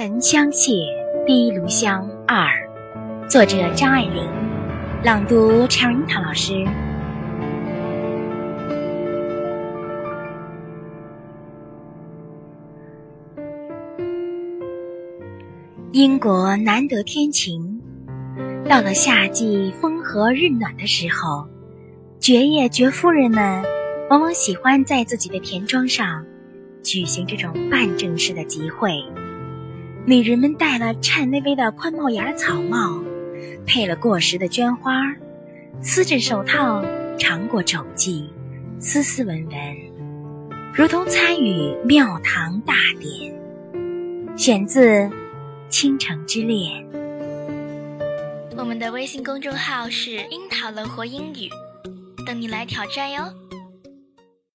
沉香屑，滴炉香二，作者张爱玲，朗读常樱桃老师。英国难得天晴，到了夏季风和日暖的时候，爵爷爵夫人们往往喜欢在自己的田庄上举行这种半正式的集会。女人们戴了颤巍巍的宽帽檐草帽，配了过时的绢花，丝质手套尝过肘髻，斯斯文文，如同参与庙堂大典。选自《倾城之恋》。我们的微信公众号是“樱桃乐活英语”，等你来挑战哟。